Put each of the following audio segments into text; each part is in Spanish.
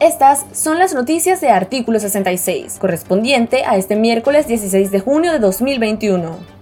Estas son las noticias de artículo 66, correspondiente a este miércoles 16 de junio de 2021.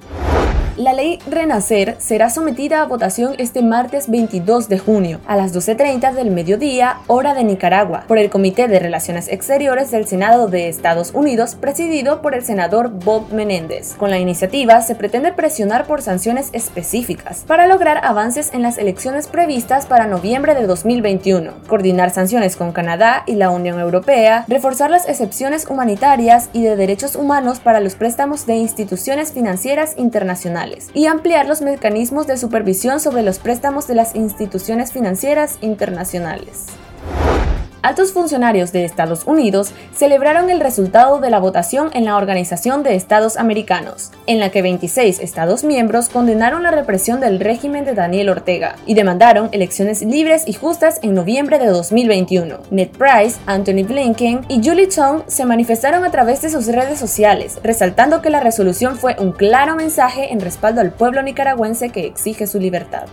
La ley Renacer será sometida a votación este martes 22 de junio a las 12.30 del mediodía, hora de Nicaragua, por el Comité de Relaciones Exteriores del Senado de Estados Unidos, presidido por el senador Bob Menéndez. Con la iniciativa se pretende presionar por sanciones específicas para lograr avances en las elecciones previstas para noviembre de 2021, coordinar sanciones con Canadá y la Unión Europea, reforzar las excepciones humanitarias y de derechos humanos para los préstamos de instituciones financieras internacionales y ampliar los mecanismos de supervisión sobre los préstamos de las instituciones financieras internacionales. Altos funcionarios de Estados Unidos celebraron el resultado de la votación en la Organización de Estados Americanos, en la que 26 Estados miembros condenaron la represión del régimen de Daniel Ortega y demandaron elecciones libres y justas en noviembre de 2021. Ned Price, Anthony Blinken y Julie Chong se manifestaron a través de sus redes sociales, resaltando que la resolución fue un claro mensaje en respaldo al pueblo nicaragüense que exige su libertad.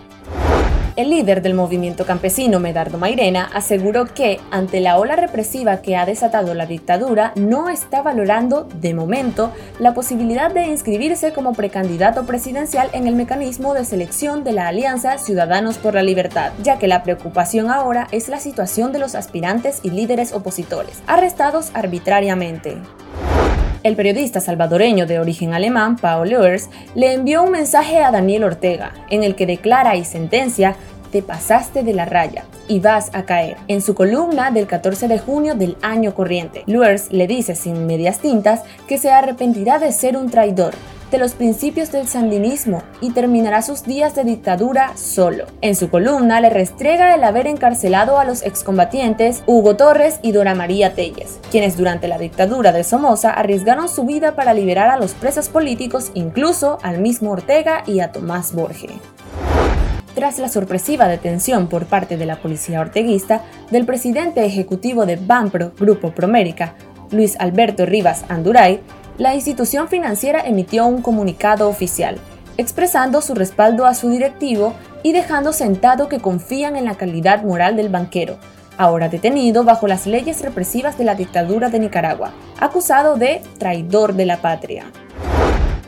El líder del movimiento campesino, Medardo Mairena, aseguró que, ante la ola represiva que ha desatado la dictadura, no está valorando, de momento, la posibilidad de inscribirse como precandidato presidencial en el mecanismo de selección de la Alianza Ciudadanos por la Libertad, ya que la preocupación ahora es la situación de los aspirantes y líderes opositores, arrestados arbitrariamente. El periodista salvadoreño de origen alemán, Paul Leurs, le envió un mensaje a Daniel Ortega, en el que declara y sentencia te pasaste de la raya y vas a caer. En su columna del 14 de junio del año corriente, Luers le dice sin medias tintas que se arrepentirá de ser un traidor de los principios del sandinismo y terminará sus días de dictadura solo. En su columna le restrega el haber encarcelado a los excombatientes Hugo Torres y Dora María Telles, quienes durante la dictadura de Somoza arriesgaron su vida para liberar a los presos políticos, incluso al mismo Ortega y a Tomás Borge tras la sorpresiva detención por parte de la policía orteguista del presidente ejecutivo de Banpro Grupo Promérica, Luis Alberto Rivas Anduray, la institución financiera emitió un comunicado oficial, expresando su respaldo a su directivo y dejando sentado que confían en la calidad moral del banquero, ahora detenido bajo las leyes represivas de la dictadura de Nicaragua, acusado de traidor de la patria.